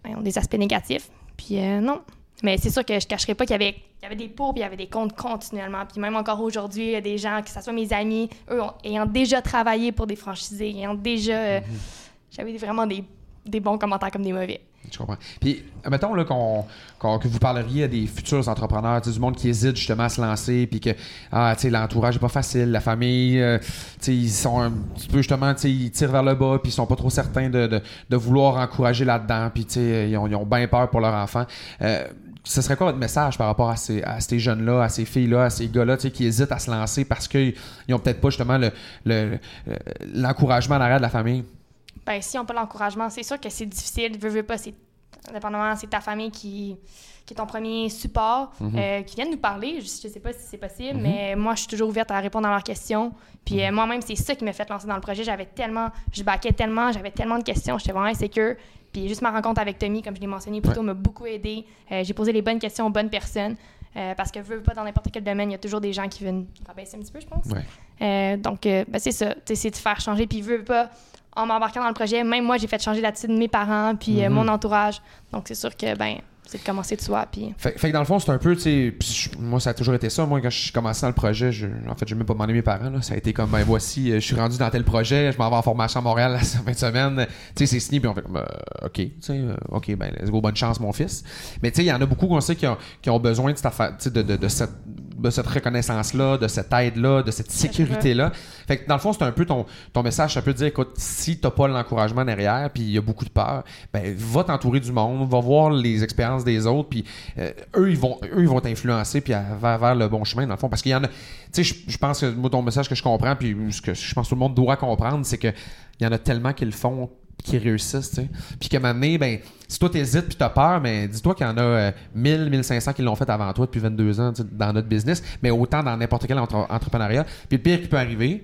euh, des aspects négatifs. Puis, euh, non. Mais c'est sûr que je cacherai pas qu'il y avait, il y avait des pour puis il y avait des contre continuellement. Puis même encore aujourd'hui, il y a des gens, que ce soit mes amis, eux, ont- ayant déjà travaillé pour des franchisés, ayant déjà. euh, J'avais vraiment des, des bons commentaires comme des mauvais. Je comprends. Puis, mettons qu'on, que vous parleriez à des futurs entrepreneurs, du monde qui hésite justement à se lancer, puis que ah, l'entourage n'est pas facile, la famille, euh, ils sont un petit peu justement, ils tirent vers le bas, puis ils sont pas trop certains de, de, vouloir encourager là-dedans, puis ils ont, ont bien peur pour leur enfant. Euh, ce serait quoi votre message par rapport à ces, à ces jeunes-là, à ces filles-là, à ces gars-là, qui hésitent à se lancer parce qu'ils n'ont peut-être pas justement le- l'encouragement en arrière de la famille? Ben, si on pas l'encouragement, c'est sûr que c'est difficile. Veux, veux pas, c'est indépendamment, c'est ta famille qui, qui est ton premier support, Mhm. euh, qui viennent nous parler. Je, je sais pas si c'est possible, Mhm. mais moi, je suis toujours ouverte à répondre à leurs questions. Puis euh, moi-même, c'est ça qui m'a fait lancer dans le projet. J'avais tellement, je baquais tellement, j'avais tellement de questions, j'étais vraiment insécure. Puis Puis juste ma rencontre avec Tommy, comme je l'ai mentionné plus tôt, m'a beaucoup aidé. Euh, j'ai posé les bonnes questions aux bonnes personnes. Euh, parce que, veux, pas, dans n'importe quel domaine, il y a toujours des gens qui viennent rabaisser un petit peu, je pense. Ouais. Euh, donc, euh, ben, c'est ça. C'est de faire changer. Puis, veux, pas, en m'embarquant dans le projet, même moi, j'ai fait changer l'attitude de mes parents, puis euh, Mhm. mon entourage. Donc, c'est sûr que, ben, c'est de commencer de soi. Fait, que dans le fond, c'est un peu, tu sais, moi, ça a toujours été ça. Moi, quand je suis commencé dans le projet, je, en fait, je n'ai même pas demandé mes parents. Là. Ça a été comme, ben voici, euh, je suis rendu dans tel projet, je m'en vais en formation à Montréal la fin de semaine. Tu sais, c'est signé, puis on fait comme, euh, OK, tu sais, euh, OK, ben, let's go, bonne chance, mon fils. Mais tu sais, il y en a beaucoup qu'on sait qui ont, qui ont besoin de cette de cette reconnaissance-là, de cette aide-là, de cette sécurité-là. Fait que dans le fond, c'est un peu ton, ton message, ça peut dire, écoute, si t'as pas l'encouragement derrière, puis il y a beaucoup de peur, ben va t'entourer du monde, va voir les expériences des autres, puis euh, eux, ils vont eux, ils vont t'influencer puis vers, vers le bon chemin, dans le fond. Parce qu'il y en a, tu sais, je, je pense que moi, ton message que je comprends, puis ce que je pense que tout le monde doit comprendre, c'est que il y en a tellement qui le font qui réussissent, tu sais. Puis qu'à un moment donné, ben, si toi t'hésites puis t'as peur, mais dis-toi qu'il y en a euh, 1000, 1500 qui l'ont fait avant toi depuis 22 ans dans notre business, mais autant dans n'importe quel entre- entrepreneuriat. Puis le pire qui peut arriver,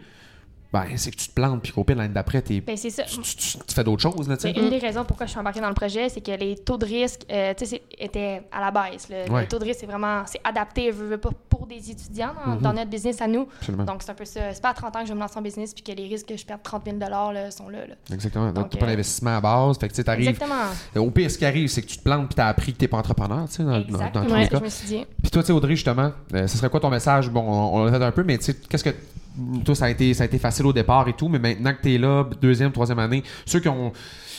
ben, c'est que tu te plantes puis qu'au pire, l'année d'après, t'es- ben, tu, tu- tu- tu fais d'autres choses, là, tu. C'est une des raisons pourquoi je suis embarquée dans le projet, c'est que les taux de risque, euh, tu étaient à la baisse. Ouais. Les taux de risque, c'est vraiment, c'est adapté, veux pas, pour des étudiants dans, Mhm. dans notre business à nous. Absolument. Donc, c'est un peu ça. C'est pas à 30 ans que je vais me lancer en business puis que les risques que je perde 30 000 là, sont là. là. Exactement. Donc, Donc, t'as pas euh, d'investissement à base. Fait que tu t'arrives. Exactement. Au pire, ce qui arrive, c'est que tu te plantes puis t'as appris que t'es pas entrepreneur, tu sais, dans, dans- dans Exactement. tous c'est les ce que cas. je me suis dit. Puis toi, tu Audrey, justement, euh, ce serait quoi ton message? Bon, on, on l'a fait un peu, mais tu sais, qu'est-ce que. Toi, ça a, été, ça a été facile au départ et tout, mais maintenant que t'es là, deuxième, troisième année, ceux qui ont,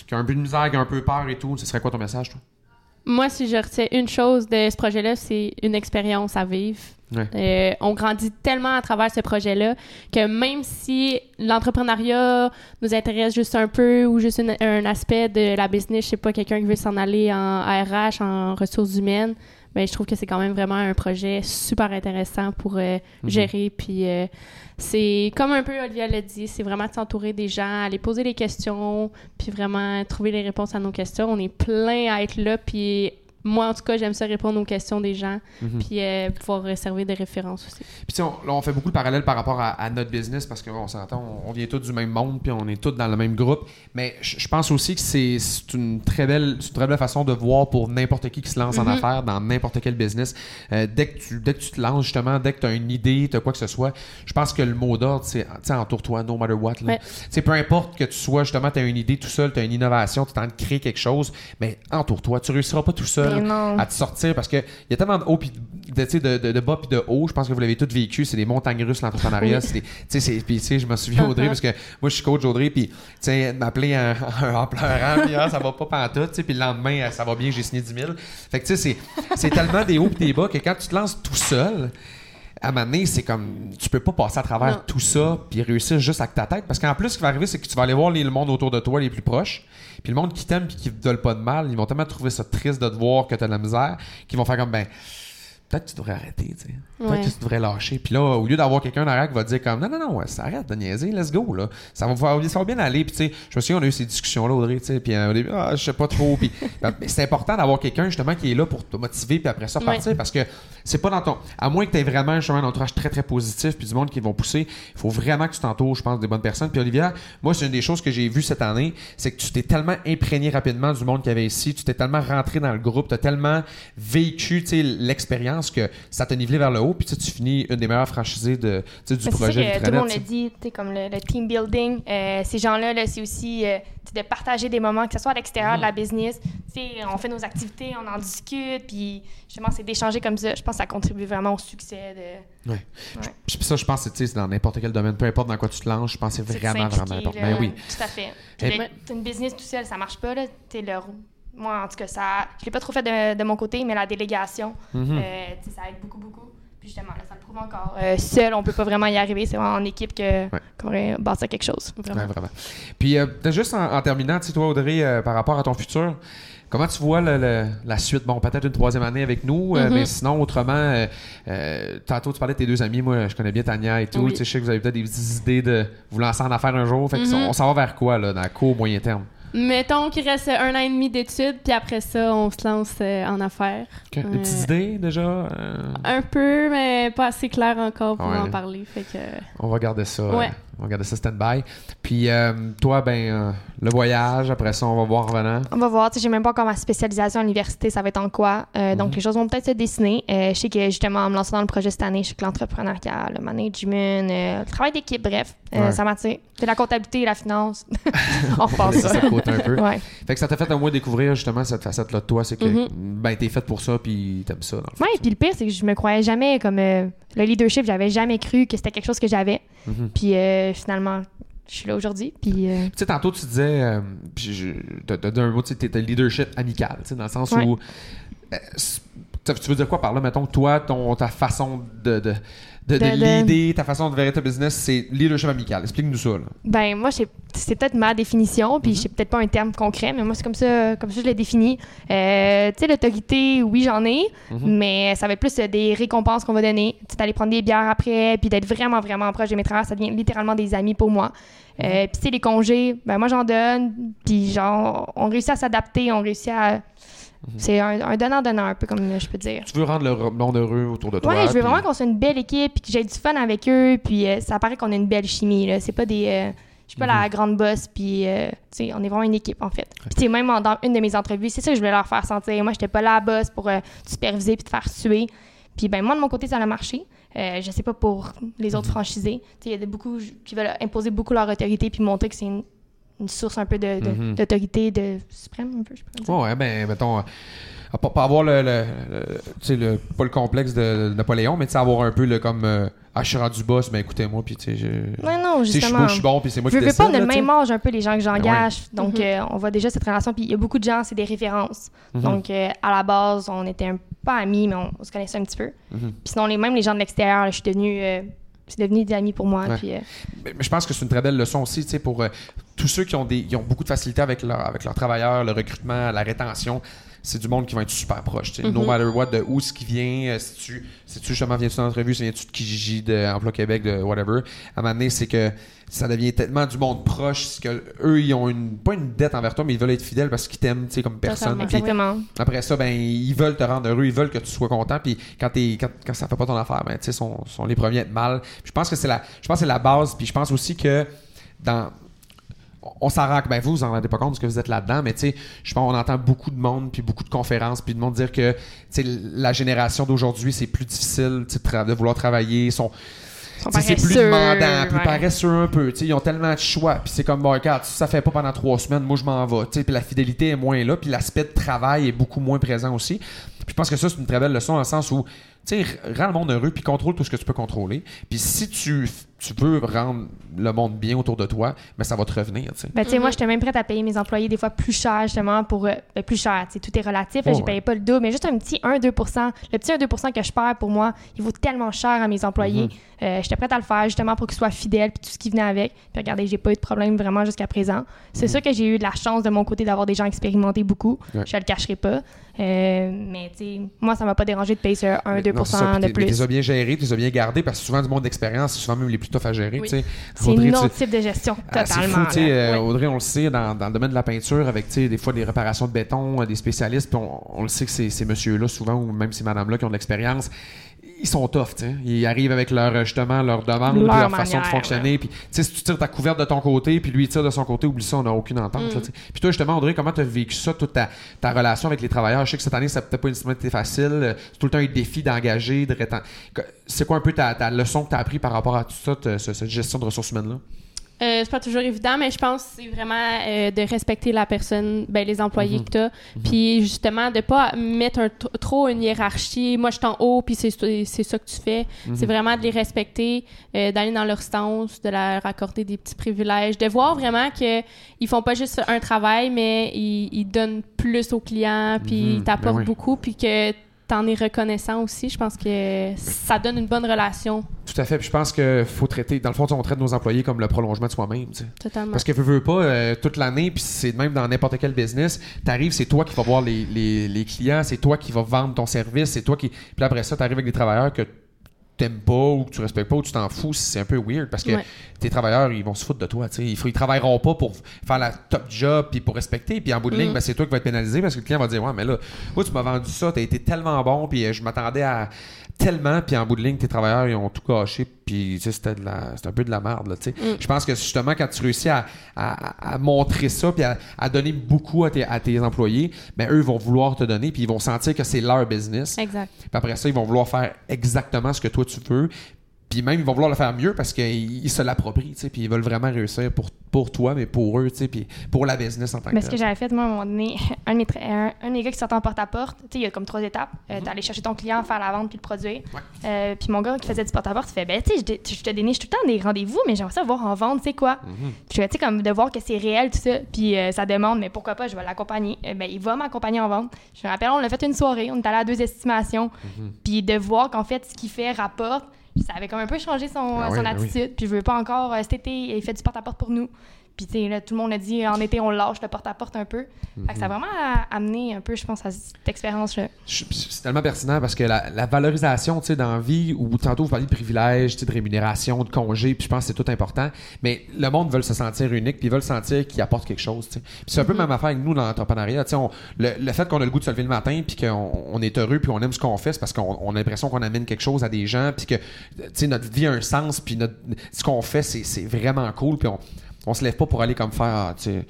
qui ont un peu de misère, qui ont un peu peur et tout, ce serait quoi ton message, toi? Moi, si je retiens une chose de ce projet-là, c'est une expérience à vivre. Ouais. Euh, on grandit tellement à travers ce projet-là que même si l'entrepreneuriat nous intéresse juste un peu ou juste une- un aspect de la business, je sais pas, quelqu'un qui veut s'en aller en RH, en ressources humaines, ben, je trouve que c'est quand même vraiment un projet super intéressant pour euh, Mhm. gérer. Puis euh, c'est comme un peu Olivia l'a dit, c'est vraiment de s'entourer des gens, aller poser les questions, puis vraiment trouver les réponses à nos questions. On est plein à être là, puis moi, en tout cas, j'aime ça répondre aux questions des gens, Mhm. puis euh, pouvoir servir de référence aussi. Puis tu sais, on, là, on fait beaucoup de parallèles par rapport à, à notre business parce qu'on s'entend, on, on vient tous du même monde puis on est tous dans le même groupe. Mais je pense aussi que c'est une très belle, c'est une très belle façon de voir pour n'importe qui qui se lance en Mhm. affaires dans n'importe quel business. Euh, dès que tu, dès que tu te lances justement, dès que tu as une idée, tu as quoi que ce soit, je pense que le mot d'ordre, c'est, entoure-toi, no matter what. Là. Ouais. Peu importe que tu sois justement, tu as une idée tout seul, tu as une innovation, tu es en train de créer quelque chose, mais entoure-toi. Tu réussiras pas tout seul non. à te sortir parce que il y a tellement de haut puis de, de, de, de bas puis de haut. Je pense que vous l'avez tous vécu. C'est des montagnes russes l'entrepreneuriat. Oui. C'est puis tu sais, je me souviens Audrey parce que moi je suis coach Audrey puis tu sais elle m'appelait en, en pleurant puis ah, ça va pas pantoute. Tu sais, puis le lendemain euh, ça va bien j'ai signé 10 000. Fait que tu sais c'est c'est tellement des hauts puis des bas que quand tu te lances tout seul à un moment donné, c'est comme tu peux pas passer à travers Non. tout ça puis réussir juste avec ta tête parce qu'en plus ce qui va arriver c'est que tu vas aller voir les- le monde autour de toi les plus proches puis le monde qui t'aime puis qui te veulent pas de mal ils vont tellement trouver ça triste de te voir que t'as de la misère qu'ils vont faire comme ben peut-être que tu devrais arrêter, tu sais. Peut-être Ouais. que tu devrais lâcher. Puis là, au lieu d'avoir quelqu'un derrière qui va te dire comme non, non, non, ça arrête de niaiser, let's go, là. Ça va, faire- ça va bien aller. Puis tu sais, je me souviens, on a eu ces discussions-là, Audrey, tu sais. Puis euh, au début, ah, je sais pas trop. Puis ben, mais c'est important d'avoir quelqu'un, justement, qui est là pour te motiver, puis après ça, Ouais. partir. Parce que c'est pas dans ton. À moins que tu aies vraiment, justement, un entourage très, très positif, puis du monde qui vont pousser, il faut vraiment que tu t'entoures, je pense, des bonnes personnes. Puis Olivia, moi, c'est une des choses que j'ai vues cette année, c'est que tu t'es tellement imprégné rapidement du monde qu'il y avait ici, tu t'es tellement rentré dans le groupe, tu as tellement vécu, tu sais, l'expérience que ça t'a nivelé vers le haut, puis tu finis une des meilleures franchisées de, du Mais c'est projet que tout Vitranet, le monde sais. dit, tu sais, comme le, le team building. euh, ces gens-là, là, c'est aussi euh, de partager des moments, que ce soit à l'extérieur de la business. Tu sais, on fait nos activités, on en discute, puis justement, c'est d'échanger comme ça. Je pense que ça contribue vraiment au succès de. Ouais. Ouais. Puis ça, je pense que c'est dans n'importe quel domaine, peu importe dans quoi tu te lances, je pense que c'est vraiment, vraiment important. là. Ben oui. Tout à fait. Et- Puis d'être- t'as une business tout seul, ça marche pas, là. T'es le Moi, en tout cas, ça, je l'ai pas trop fait de, de mon côté, mais la délégation, Mhm. euh, ça aide beaucoup, beaucoup. Puis justement, là, ça le prouve encore. Euh, seul, on peut pas vraiment y arriver. C'est vraiment en équipe que, qu'on va bâtir quelque chose. Vraiment. Ouais, vraiment. Puis, euh, juste en, en terminant, tu toi, Audrey, euh, par rapport à ton futur, comment tu vois le- le- la suite? Bon, peut-être une troisième année avec nous, euh, Mhm. mais sinon, autrement, euh, euh, tantôt, tu parlais de tes deux amis. Moi, je connais bien Tania et tout. Oui. Tu sais, je sais que vous avez peut-être des idées de vous lancer en affaires un jour. Fait que Mhm. on s'en va vers quoi, là, dans le court, moyen terme? Mettons qu'il reste un an et demi d'études, puis après ça, on se lance euh, en affaires. Ok. Des Euh, petites idées, déjà? Euh, Un peu, mais pas assez clair encore pour Ouais. en parler. Fait que. on va garder ça. Ouais. On va garder ça stand-by. Puis euh, toi, ben, euh, le voyage, après ça, on va voir en revenant. On va voir. Tu sais, j'ai même pas encore ma spécialisation à l'université, ça va être en quoi? Euh, Mhm. Donc, les choses vont peut-être se dessiner. Je sais que justement, en me lançant dans le projet cette année, je sais que l'entrepreneuriat, le management, le travail d'équipe, bref, Ouais. ça m'attire. C'est la comptabilité et la finance. on repasse Ça, ça. coûte un peu. Ouais. Fait que ça t'a fait au moins découvrir justement cette facette-là de toi, c'est que Mhm. ben t'es faite pour ça puis t'aimes ça. Dans le. Ouais, puis le pire, c'est que je me croyais jamais comme le leadership, j'avais jamais cru que c'était quelque chose que j'avais. Mhm. Puis euh, finalement, je suis là aujourd'hui. Puis euh, Tu sais, tantôt, tu disais, euh, puis je- t'as t'as dit un mot, tu t'es leadership amical, tu sais, dans le sens Ouais. où. euh, tu veux dire quoi par là? Mettons toi, ton, ta façon de, de, de, de leader, ta façon de gérer ta business, c'est leadership amical. Explique-nous ça. Là. Ben moi, c'est c'est peut-être ma définition, puis Mhm. c'est peut-être pas un terme concret, mais moi c'est comme ça, comme ça je l'ai défini. Euh, tu sais, l'autorité, oui j'en ai, Mhm. mais ça va être plus euh, des récompenses qu'on va donner. Tu sais, d'aller prendre des bières après, puis d'être vraiment vraiment proche de mes travailleurs, ça devient littéralement des amis pour moi. Mhm. Euh, puis tu sais, les congés, ben moi j'en donne, puis genre on réussit à s'adapter, on réussit à Mhm. c'est un, donnant-donnant, un peu comme je peux dire. Tu veux rendre le monde heureux autour de toi. Ouais, je veux puis- vraiment qu'on soit une belle équipe puis que j'ai du fun avec eux puis euh, ça paraît qu'on a une belle chimie là, c'est pas des euh, je suis pas Mhm. la grande boss puis euh, sais on est vraiment une équipe en fait. Puis même en- dans une de mes entrevues, c'est ça que je voulais leur faire sentir. Moi, j'étais pas la boss pour euh, te superviser puis te faire suer. Puis ben moi de mon côté ça a marché. Euh, je sais pas pour les autres Mhm. franchisés. Tu sais il y a beaucoup qui veulent imposer beaucoup leur autorité puis montrer que c'est une, une source un peu de, de- Mhm. d'autorité de suprême un peu je peux dire. Ouais, ben, mettons, euh, pas, pas avoir le, le, le- tu sais, le, pas le complexe de Napoléon, mais avoir un peu le comme, euh, ah, je suis rendu boss, ben écoutez-moi, puis tu sais, je. Ouais, non, je suis beau, justement. je suis bon, puis c'est moi Je qui veux décide. pas, on a là, le même âge un peu les gens que j'engage. Donc, Mhm. euh, on voit déjà cette relation. Puis il y a beaucoup de gens, c'est des références. Mhm. Donc, à la base, on était un, pas amis, mais on, on se connaissait un petit peu. Puis sinon, les, même les gens de l'extérieur, je suis devenue. C'est devenu des amis pour moi. Ouais. Puis, euh, Mais, mais je pense que c'est une très belle leçon aussi, tu sais, pour euh, tous ceux qui ont, des, qui ont beaucoup de facilité avec, leur, avec leurs travailleurs, le recrutement, la rétention. C'est du monde qui va être super proche. tu sais. No Mhm. matter what, de où ce qui vient, euh, si tu, si tu justement viens-tu d'entrevue, si viens-tu de Kijiji, de Emploi Québec, de whatever, à un moment donné, c'est que ça devient tellement du monde proche, c'est que eux, ils ont une, pas une dette envers toi, mais ils veulent être fidèles parce qu'ils t'aiment, tu sais, comme personne. Exactement. après ça, ben, ils veulent te rendre heureux, ils veulent que tu sois content. Puis quand, t'es, quand, quand ça fait pas ton affaire, ben, tu sais, sont, sont les premiers à être mal. Puis je pense que c'est la, je pense que c'est la base. Puis je pense aussi que dans, on s'en rend, ben vous, vous en rendez pas compte parce que vous êtes là-dedans, mais tu sais, je pense qu'on entend beaucoup de monde, puis beaucoup de conférences, puis de monde dire que, tu sais, la génération d'aujourd'hui, c'est plus difficile, de, vouloir travailler, sont, c'est plus demandant, plus ouais. paresseux un peu. tu sais, Ils ont tellement de choix. Puis c'est comme, bon, regarde, si ça fait pas pendant trois semaines, moi je m'en vais. tu sais, Puis la fidélité est moins là. Puis l'aspect de travail est beaucoup moins présent aussi. Puis je pense que ça, c'est une très belle leçon dans le sens où, tu sais, rends le monde heureux puis contrôle tout ce que tu peux contrôler. Puis si tu, tu veux rendre le monde bien autour de toi, ben ça va te revenir. tu sais. Ben, tu sais, moi, Mhm. j'étais même prête à payer mes employés des fois plus cher, justement, pour. euh, ben, plus cher, tu sais, tout est relatif. là, Oh, je ouais. payais pas le double, mais juste un petit 1-2% Le petit 1-2% que je perds pour moi, il vaut tellement cher à mes employés. Mhm. Euh, j'étais prête à le faire, justement, pour qu'ils soient fidèles, puis tout ce qui venait avec. Puis regardez, j'ai pas eu de problème vraiment jusqu'à présent. C'est Mhm. sûr que j'ai eu de la chance de mon côté d'avoir des gens expérimentés beaucoup. Ouais. Je le cacherai pas. Euh, mais, tu sais, moi, ça m'a pas dérangé de payer ce 1-2 Non, c'est ça, puis de mais plus. t'es as bien géré, tu les as bien gardés parce que souvent du monde d'expérience, c'est souvent même les plus tough à gérer. Oui. C'est tu- autre type de gestion, Ah, c'est totalement. fou, là. euh, Ouais. Audrey, on le sait, dans, dans le domaine de la peinture, avec des fois des réparations de béton, euh, des spécialistes, puis on, on le sait que ces, ces messieurs-là, souvent, ou même ces madames-là qui ont de l'expérience, ils sont tough. Ils arrivent avec leur, euh, justement, leur demande, Leur leur façon de fonctionner. Puis, tu sais, si tu tires ta couverte de ton côté, puis lui, il tire de son côté, oublie ça, on n'a aucune entente. Mm. Puis toi, justement, Audrey, comment tu as vécu ça, toute ta, ta relation avec les travailleurs? Je sais que cette année, ça n'a peut-être pas nécessairement été facile. euh, C'est tout le temps un défi d'engager, de réten- que- C'est quoi un peu ta, ta leçon que tu as appris par rapport à tout ça, te- ce- cette gestion de ressources humaines-là? Euh, c'est pas toujours évident, mais je pense que c'est vraiment euh, de respecter la personne, ben, les employés Mhm. que tu as. Puis justement, de pas mettre un trop une hiérarchie. Moi, je suis en haut, puis c'est c'est ça que tu fais. Mhm. C'est vraiment de les respecter, euh, d'aller dans leur sens, de leur accorder des petits privilèges, de voir vraiment que ils font pas juste un travail, mais ils, ils donnent plus aux clients, puis Mhm. ils t'apportent Ben oui. beaucoup, puis que t'en es reconnaissant aussi. Je pense que ça donne une bonne relation, Tout à fait. Puis je pense qu'il faut traiter, dans le fond, on traite nos employés comme le prolongement de soi-même. tu sais. totalement. Parce que veux, veux pas, euh, toute l'année, puis c'est même dans n'importe quel business, t'arrives, c'est toi qui vas voir les, les, les clients, c'est toi qui vas vendre ton service, c'est toi qui. Puis après ça, t'arrives avec des travailleurs que t'aimes pas ou que tu respectes pas ou tu t'en fous, c'est un peu weird parce que Ouais. tes travailleurs, ils vont se foutre de toi. tu sais. Ils, ils travailleront pas pour faire la top job puis pour respecter. Puis en bout de ligne, Mhm. ben, c'est toi qui vas être pénalisé parce que le client va dire Ouais, mais là, moi, tu m'as vendu ça, t'as été tellement bon, puis euh, je m'attendais à tellement, puis en bout de ligne, tes travailleurs, ils ont tout gâché, puis tu sais, c'était de la- c'était un peu de la merde, là, tu sais. Mm. Je pense que justement, quand tu réussis à, à- à montrer ça, puis à, à donner beaucoup à tes, à tes employés, ben eux vont vouloir te donner, puis ils vont sentir que c'est leur business. Exact. Puis après ça, ils vont vouloir faire exactement ce que toi tu veux. Puis même, ils vont vouloir le faire mieux parce qu'ils ils se l'approprient, tu sais, puis ils veulent vraiment réussir pour, pour toi, mais pour eux, tu sais, puis pour la business en tant que Mais ce que j'avais fait, moi, à un moment donné, un, de mes tra- un, un des gars qui sortait en porte-à-porte, tu sais, il y a comme trois étapes. Euh, T'as allé chercher ton client, faire la vente puis le produire. Ouais. Euh, puis mon gars qui faisait du porte-à-porte, il fait, ben, tu sais, je, te déniche tout le temps des rendez-vous, mais j'aimerais ça voir en vente, c'est quoi? Mhm. Puis, tu sais, comme de voir que c'est réel, tout ça. Puis, euh, ça demande, mais pourquoi pas, je vais l'accompagner. Euh, ben, il va m'accompagner en vente. Je me rappelle, on a fait une soirée, on est allé à deux estimations. Mhm. Puis, de voir qu'en fait, ce qu'il fait rapporte, ça avait comme un peu changé son, Ah oui, son ben oui. attitude. Puis, je veux pas encore, euh, cet été, il fait du porte-à-porte pour nous. Puis, tu sais, là, tout le monde a dit, en été, on lâche le porte-à-porte un peu. Fait que ça a vraiment a- amené un peu, je pense, à cette expérience-là. C'est tellement pertinent parce que la, la valorisation, tu sais, dans la vie, où tantôt vous parliez de privilèges, de rémunération, de congés, puis je pense que c'est tout important, mais le monde veut se sentir unique, puis ils veulent sentir qu'ils apportent quelque chose, tu sais. Puis c'est un peu la même affaire avec nous dans l'entrepreneuriat, tu sais, le, le fait qu'on a le goût de se lever le matin, puis qu'on on est heureux, puis on aime ce qu'on fait, c'est parce qu'on on a l'impression qu'on amène quelque chose à des gens, puis que, tu sais, notre vie a un sens, puis notre, ce qu'on fait, c'est c'est vraiment cool, puis on, on se lève pas pour aller comme faire, ah, tu sais,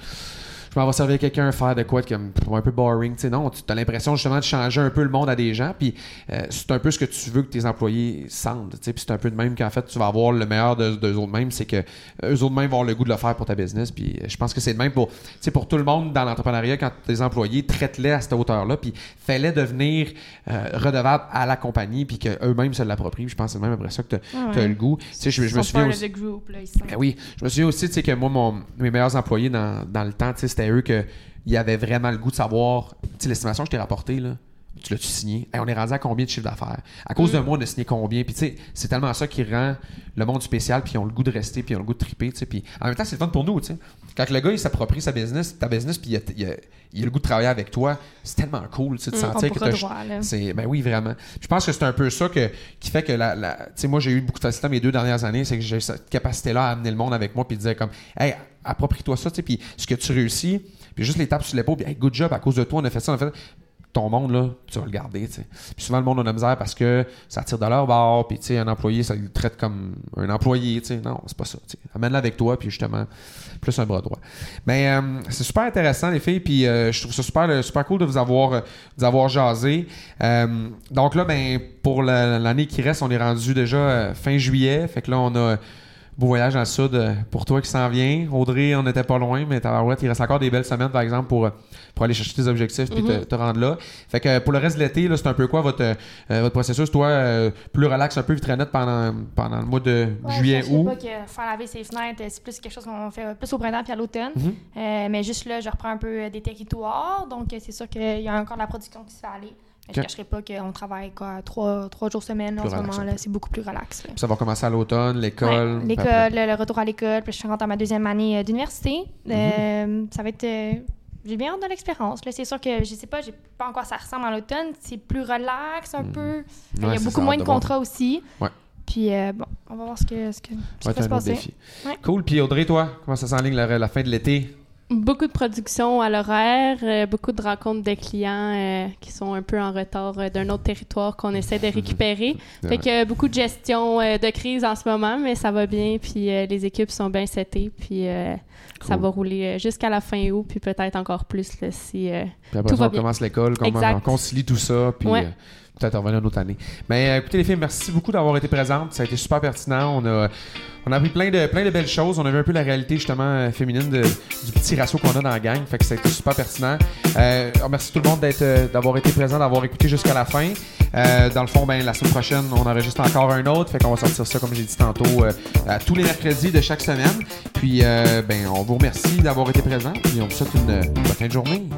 je m'en vais servir quelqu'un faire de quoi de comme un peu boring, tu sais non, tu as l'impression justement de changer un peu le monde à des gens, puis euh, c'est un peu ce que tu veux que tes employés sentent, tu sais, puis c'est un peu de même qu'en fait tu vas avoir le meilleur de d'eux autres mêmes, c'est que eux autres mêmes vont avoir le goût de le faire pour ta business, puis euh, je pense que c'est de même pour, tu sais, pour tout le monde dans l'entrepreneuriat quand tes employés traite-les à cette hauteur-là, puis fais-les devenir euh, redevables à la compagnie, puis qu'eux-mêmes se l'approprient, je pense que c'est même après ça que tu as ouais. le goût, tu sais, je, je me souviens aussi- group, là, ben oui, je me souviens aussi, tu sais, que moi, mon, mes meilleurs employés dans, dans le temps, tu sais, c'était eux que ils avaient vraiment le goût de savoir, tu l'estimation que je t'ai rapportée, là, tu l'as-tu signé? Hey, on est rendu à combien de chiffre d'affaires? À cause de moi, on a signé combien? Puis, tu sais, c'est tellement ça qui rend le monde spécial, puis ils ont le goût de rester, puis ils ont le goût de triper, tu sais. Puis, en même temps, c'est le fun pour nous, tu sais. Quand le gars, il s'approprie sa business, ta business, puis il a, il a- il a le goût de travailler avec toi, c'est tellement cool, tu sais, de Mm, sentir que là. c'est ben oui vraiment. Je pense que c'est un peu ça que, qui fait que la, la- tu sais moi j'ai eu beaucoup de facilité mes deux dernières années, c'est que j'ai cette capacité là à amener le monde avec moi puis dire comme hey approprie-toi ça tu sais puis ce que tu réussis puis juste les tapes sur l'épaule puis hey good job à cause de toi on a fait ça on a fait ça. Ton monde là tu vas le garder. Puis souvent le monde a de la misère parce que ça tire de leur bord puis un employé ça le traite comme un employé tu sais non c'est pas ça amène-le avec toi puis justement plus un bras droit. Mais euh, c'est super intéressant les filles, puis euh, je trouve ça super, euh, super cool de vous avoir, de vous avoir jasé. Donc là, ben pour la- l'année qui reste, on est rendu déjà fin juillet, fait que là on a beau voyage le sud euh, pour toi qui s'en vient. Audrey, on n'était pas loin, mais tabarouette, il reste encore des belles semaines par exemple pour, euh, pour aller chercher tes objectifs puis te, Mhm. te rendre là. Fait que euh, pour le reste de l'été, c'est un peu quoi votre, euh, votre processus, toi, euh, plus relax, un peu vitrinette pendant, pendant le mois de Ouais, juillet, je sais août? pas que faire laver ses fenêtres, c'est plus quelque chose qu'on fait plus au printemps puis à l'automne. Mhm. Euh, mais juste là, je reprends un peu des territoires. Donc, c'est sûr qu'il y a encore de la production qui se fait aller. Je ne cacherai pas qu'on travaille quoi, trois, trois jours semaine en ce moment-là. C'est beaucoup plus relax. là. Puis ça va commencer à l'automne, l'école. Ouais, l'école, le, retour à l'école, puis je suis rentrée dans ma deuxième année euh, d'université. Mhm. Euh, ça va être. euh, j'ai bien hâte de l'expérience. C'est sûr que je sais pas, j'ai pas encore ça ressemble à l'automne. C'est plus relax un peu. Il y Mhm. A beaucoup moins de contrats aussi. Ouais. Puis euh, bon, on va voir ce que ce que ce Ouais, qui va se passer. Cool. Puis Audrey, toi, comment ça s'enligne la, la fin de l'été? Beaucoup de production à l'horaire, euh, beaucoup de rencontres de clients euh, qui sont un peu en retard euh, d'un autre territoire qu'on essaie de récupérer. Fait que beaucoup de gestion de crise en ce moment, mais ça va bien, puis les équipes sont bien setées, puis ça va rouler jusqu'à la fin août, puis peut-être encore plus là, si... Puis après Tout ça, va on bien. commence l'école, comment on concilie tout ça, puis Ouais. Peut-être revenir une autre année. Mais euh, écoutez les filles, merci beaucoup d'avoir été présentes. Ça a été super pertinent. On a, on a plein de, plein de belles choses. On a vu un peu la réalité justement euh, féminine du petit ratio qu'on a dans la gang. Fait que ça a été super pertinent. Euh, on remercie tout le monde euh, d'avoir été présent, d'avoir écouté jusqu'à la fin. Dans le fond, ben, la semaine prochaine, on enregistre encore un autre. Fait qu'on va sortir ça, comme j'ai dit tantôt, tous les mercredis de chaque semaine. Puis, ben, on vous remercie d'avoir été présent. Puis, on vous souhaite une bonne fin de journée.